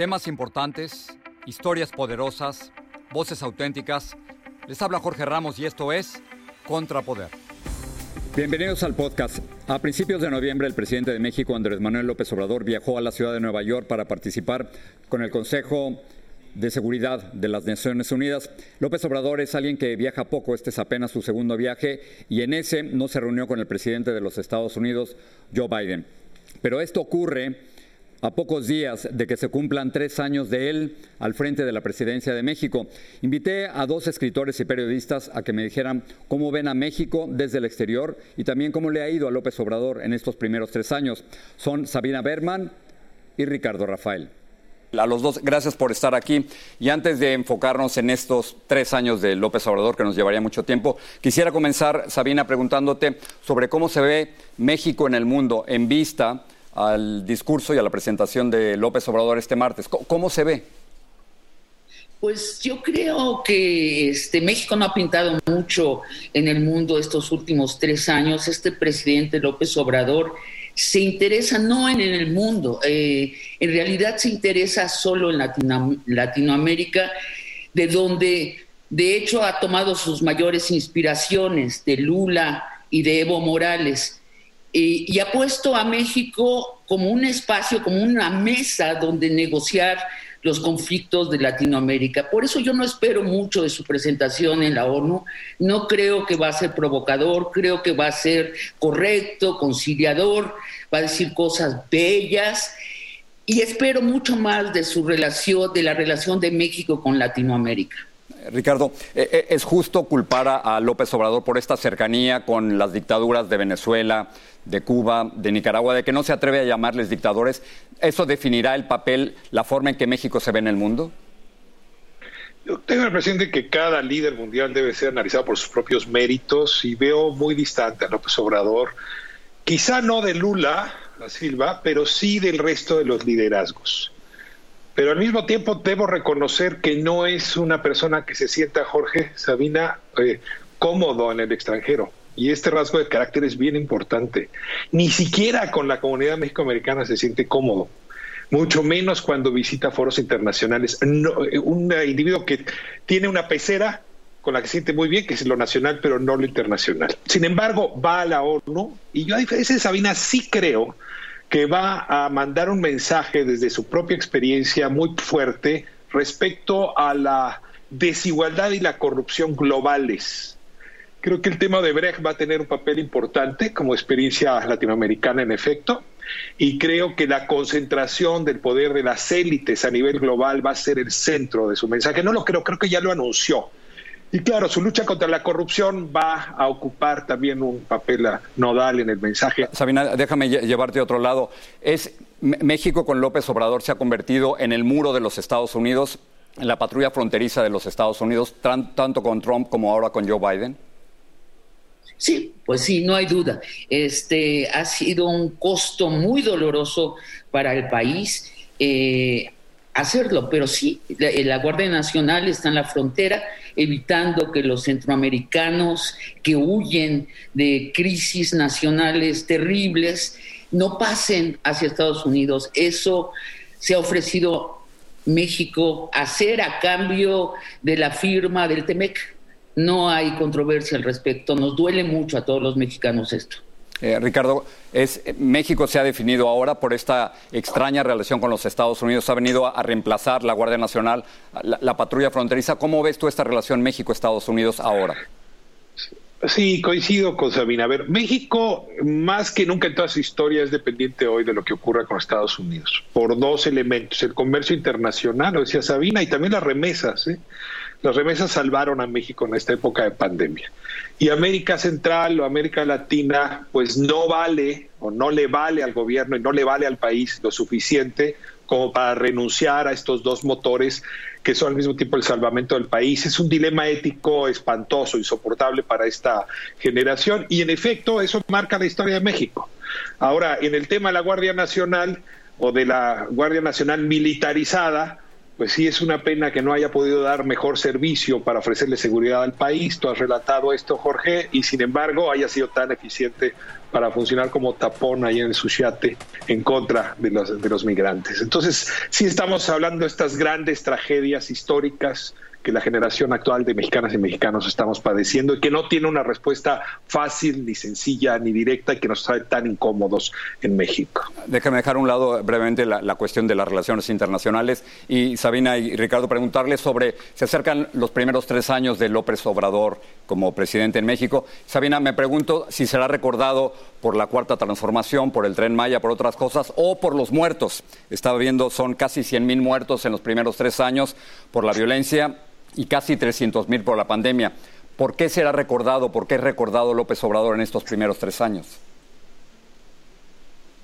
Temas importantes, historias poderosas, voces auténticas. Les habla Jorge Ramos y esto es Contrapoder. Bienvenidos al podcast. A principios de noviembre, el presidente de México, Andrés Manuel López Obrador, viajó a la ciudad de Nueva York para participar con el Consejo de Seguridad de las Naciones Unidas. López Obrador es alguien que viaja poco, este es apenas su segundo viaje, y en ese no se reunió con el presidente de los Estados Unidos, Joe Biden. Pero esto ocurre a pocos días de que se cumplan tres años de él al frente de la presidencia de México. Invité a dos escritores y periodistas a que me dijeran cómo ven a México desde el exterior y también cómo le ha ido a López Obrador en estos primeros tres años. Son Sabina Berman y Ricardo Rafael. A los dos, gracias por estar aquí. Y antes de enfocarnos en estos tres años de López Obrador, que nos llevaría mucho tiempo, quisiera comenzar, Sabina, preguntándote sobre cómo se ve México en el mundo en vista al discurso y a la presentación de López Obrador este martes. ¿Cómo, se ve? Pues yo creo que este, México no ha pintado mucho en el mundo estos últimos tres años. Este presidente López Obrador se interesa no en, el mundo, eh, en realidad se interesa solo en Latinoamérica, de donde de hecho ha tomado sus mayores inspiraciones de Lula y de Evo Morales. Y ha puesto a México como un espacio, como una mesa donde negociar los conflictos de Latinoamérica. Por eso yo no espero mucho de su presentación en la ONU. No creo que va a ser provocador, creo que va a ser correcto, conciliador, va a decir cosas bellas y espero mucho más de su relación, de la relación de México con Latinoamérica. Ricardo, eh, eh, ¿es justo culpar a López Obrador por esta cercanía con las dictaduras de Venezuela, de Cuba, de Nicaragua, de que no se atreve a llamarles dictadores? ¿Eso definirá el papel, la forma en que México se ve en el mundo? Yo tengo de que cada líder mundial debe ser analizado por sus propios méritos y veo muy distante a López Obrador, quizá no de Lula, la Silva, pero sí del resto de los liderazgos. Pero al mismo tiempo debo reconocer que no es una persona que se sienta, Jorge Sabina, eh, cómodo en el extranjero. Y este rasgo de carácter es bien importante. Ni siquiera con la comunidad mexicoamericana se siente cómodo, mucho menos cuando visita foros internacionales. un individuo que tiene una pecera con la que se siente muy bien, que es lo nacional, pero no lo internacional. Sin embargo, va a la ONU y yo a diferencia de Sabina sí creo que va a mandar un mensaje desde su propia experiencia muy fuerte respecto a la desigualdad y la corrupción globales. Creo que el tema de Brecht va a tener un papel importante como experiencia latinoamericana en efecto, y creo que la concentración del poder de las élites a nivel global va a ser el centro de su mensaje. No lo creo, creo que ya lo anunció. Y claro, su lucha contra la corrupción va a ocupar también un papel nodal en el mensaje. Sabina, déjame llevarte a otro lado. Es México con López Obrador se ha convertido en el muro de los Estados Unidos, en la patrulla fronteriza de los Estados Unidos, tanto con Trump como ahora con Joe Biden. Sí, pues sí, no hay duda. Este ha sido un costo muy doloroso para el país. Eh, hacerlo, pero sí, la, Guardia Nacional está en la frontera evitando que los centroamericanos que huyen de crisis nacionales terribles no pasen hacia Estados Unidos. Eso se ha ofrecido México hacer a cambio de la firma del TEMEC. No hay controversia al respecto. Nos duele mucho a todos los mexicanos esto. Eh, Ricardo, es, México se ha definido ahora por esta extraña relación con los Estados Unidos. Ha venido a, reemplazar la Guardia Nacional, la, patrulla fronteriza. ¿Cómo ves tú esta relación México-Estados Unidos ahora? Sí, coincido con Sabina. A ver, México, más que nunca en toda su historia, es dependiente hoy de lo que ocurra con Estados Unidos, por dos elementos, el comercio internacional, lo decía Sabina, y también las remesas. ¿eh? Las remesas salvaron a México en esta época de pandemia. Y América Central o América Latina, pues no vale o no le vale al gobierno y no le vale al país lo suficiente como para renunciar a estos dos motores que son al mismo tiempo el salvamento del país. Es un dilema ético espantoso, insoportable para esta generación y en efecto eso marca la historia de México. Ahora, en el tema de la Guardia Nacional o de la Guardia Nacional militarizada, pues sí es una pena que no haya podido dar mejor servicio para ofrecerle seguridad al país. Tú has relatado esto, Jorge, y sin embargo haya sido tan eficiente para funcionar como tapón ahí en Suchiate en contra de los, de los migrantes. Entonces, sí estamos hablando de estas grandes tragedias históricas que la generación actual de mexicanas y mexicanos estamos padeciendo y que no tiene una respuesta fácil, ni sencilla, ni directa y que nos trae tan incómodos en México. Déjame dejar un lado brevemente la, cuestión de las relaciones internacionales y Sabina y Ricardo preguntarles sobre, se acercan los primeros tres años de López Obrador como presidente en México. Sabina, me pregunto si será recordado por la cuarta transformación, por el tren Maya, por otras cosas, o por los muertos. Estaba viendo, son casi 100 mil muertos en los primeros tres años por la violencia y casi 300 mil por la pandemia. ¿Por qué será recordado, por qué es recordado López Obrador en estos primeros tres años?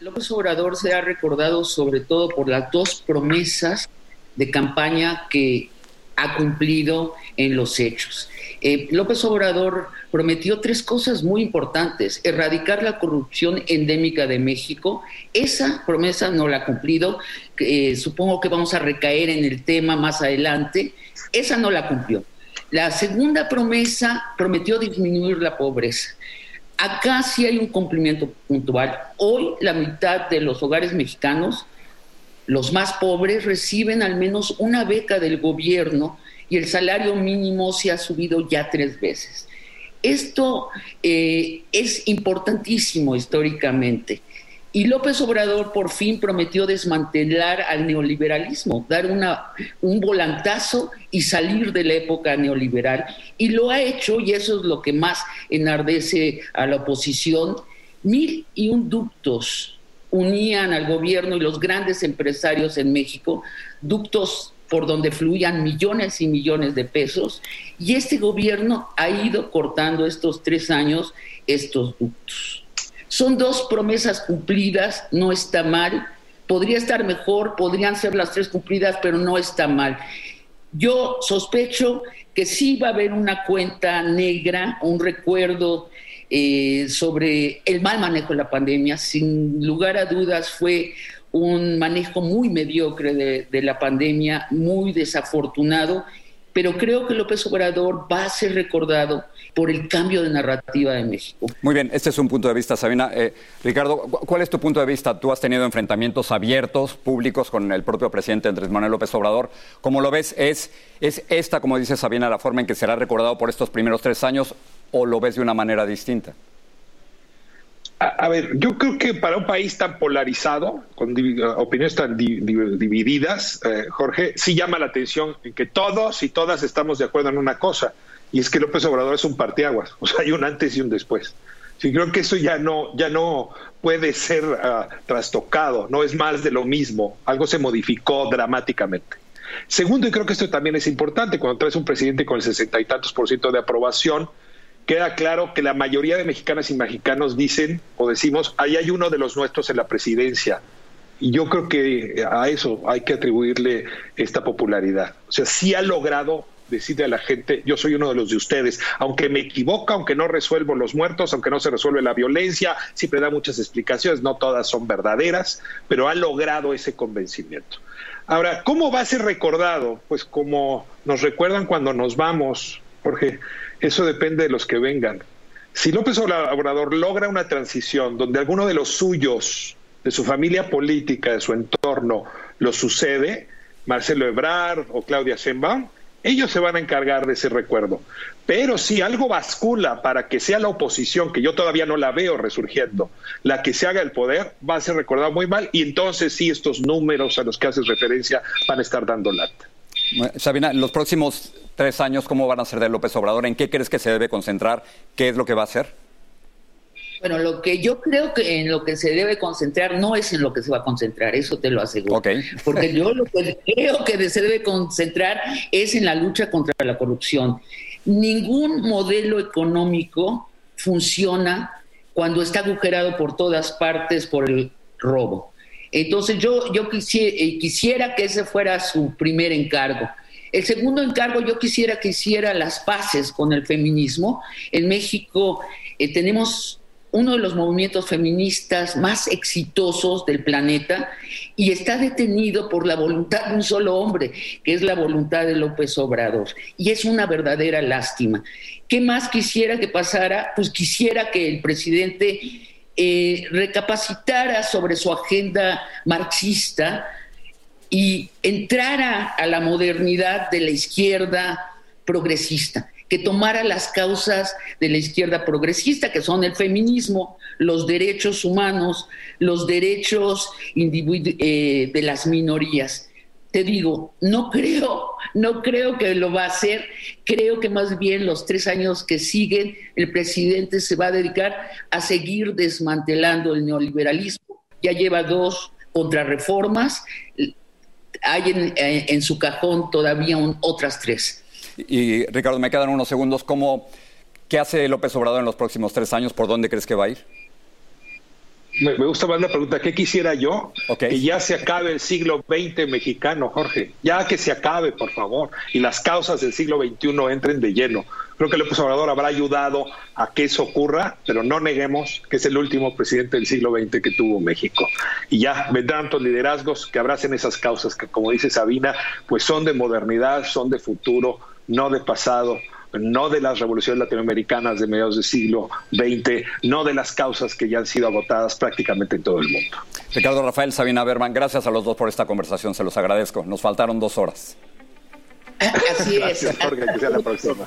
López Obrador será recordado sobre todo por las dos promesas de campaña que ha cumplido en los hechos. Eh, López Obrador prometió tres cosas muy importantes. Erradicar la corrupción endémica de México. Esa promesa no la ha cumplido. Eh, supongo que vamos a recaer en el tema más adelante. Esa no la cumplió. La segunda promesa prometió disminuir la pobreza. Acá sí hay un cumplimiento puntual. Hoy la mitad de los hogares mexicanos, los más pobres, reciben al menos una beca del gobierno y el salario mínimo se ha subido ya tres veces. Esto eh, es importantísimo históricamente. Y López Obrador por fin prometió desmantelar al neoliberalismo, dar una, un volantazo y salir de la época neoliberal. Y lo ha hecho, y eso es lo que más enardece a la oposición. Mil y un ductos unían al gobierno y los grandes empresarios en México, ductos por donde fluían millones y millones de pesos, y este gobierno ha ido cortando estos tres años estos ductos. Son dos promesas cumplidas, no está mal, podría estar mejor, podrían ser las tres cumplidas, pero no está mal. Yo sospecho que sí va a haber una cuenta negra, un recuerdo eh, sobre el mal manejo de la pandemia. Sin lugar a dudas fue un manejo muy mediocre de, la pandemia, muy desafortunado, pero creo que López Obrador va a ser recordado por el cambio de narrativa de México. Muy bien, este es un punto de vista, Sabina. Eh, Ricardo, ¿cuál es tu punto de vista? Tú has tenido enfrentamientos abiertos, públicos, con el propio presidente Andrés Manuel López Obrador. ¿Cómo lo ves? ¿Es, ¿Es esta, como dice Sabina, la forma en que será recordado por estos primeros tres años o lo ves de una manera distinta? A, ver, yo creo que para un país tan polarizado, con opiniones tan divididas, eh, Jorge, sí llama la atención en que todos y todas estamos de acuerdo en una cosa, y es que López Obrador es un partiaguas, o sea, hay un antes y un después. Sí, creo que eso ya no, ya no puede ser ah, trastocado, no es más de lo mismo, algo se modificó dramáticamente. Segundo, y creo que esto también es importante, cuando traes un presidente con el sesenta y tantos por ciento de aprobación, queda claro que la mayoría de mexicanas y mexicanos dicen o decimos, ahí hay uno de los nuestros en la presidencia. Y yo creo que a eso hay que atribuirle esta popularidad. O sea, sí ha logrado decirle a la gente, yo soy uno de los de ustedes, aunque me equivoco, aunque no resuelvo los muertos, aunque no se resuelve la violencia, siempre da muchas explicaciones, no todas son verdaderas, pero ha logrado ese convencimiento. Ahora, ¿cómo va a ser recordado? Pues como nos recuerdan cuando nos vamos, Jorge, eso depende de los que vengan. Si López Obrador logra una transición donde alguno de los suyos, de su familia política, de su entorno, lo sucede, Marcelo Ebrard o Claudia Sheinbaum, ellos se van a encargar de ese recuerdo. Pero si algo bascula para que sea la oposición, que yo todavía no la veo resurgiendo, la que se haga el poder, va a ser recordado muy mal y entonces sí estos números a los que haces referencia van a estar dando lata. Sabina, los próximos tres años, ¿cómo van a ser de López Obrador? ¿En qué crees que se debe concentrar? ¿Qué es lo que va a hacer? Bueno, lo que yo creo que en lo que se debe concentrar no es en lo que se va a concentrar, eso te lo aseguro. Porque yo lo que creo que se debe concentrar es en la lucha contra la corrupción. Ningún modelo económico funciona cuando está agujerado por todas partes por el robo. Entonces yo, yo quisiera, eh, quisiera que ese fuera su primer encargo. El segundo encargo yo quisiera que hiciera las paces con el feminismo. En México eh, tenemos uno de los movimientos feministas más exitosos del planeta y está detenido por la voluntad de un solo hombre, que es la voluntad de López Obrador. Y es una verdadera lástima. ¿Qué más quisiera que pasara? Pues quisiera que el presidente eh, recapacitara sobre su agenda marxista y entrara a la modernidad de la izquierda progresista, que tomara las causas de la izquierda progresista, que son el feminismo, los derechos humanos, los derechos eh, de las minorías. Te digo, no creo, no creo que lo va a hacer. Creo que más bien los tres años que siguen, el presidente se va a dedicar a seguir desmantelando el neoliberalismo. Ya lleva dos contrarreformas, hay en, su cajón todavía otras tres. Y Ricardo, me quedan unos segundos. ¿Cómo, ¿Qué hace López Obrador en los próximos tres años? ¿Por dónde crees que va a ir? Me, gusta más la pregunta, ¿qué quisiera yo? Que ya se acabe el siglo XX mexicano, Jorge. Ya que se acabe, por favor. Y las causas del siglo XXI entren de lleno. Creo que López Obrador habrá ayudado a que eso ocurra, pero no neguemos que es el último presidente del siglo XX que tuvo México. Y ya vendrán tantos liderazgos que abracen esas causas que, como dice Sabina, pues son de modernidad, son de futuro, no de pasado no de las revoluciones latinoamericanas de mediados del siglo XX, no de las causas que ya han sido agotadas prácticamente en todo el mundo. Ricardo Rafael, Sabina Berman, gracias a los dos por esta conversación, se los agradezco. Nos faltaron dos horas. Así es. Gracias, Jorge, que sea la próxima.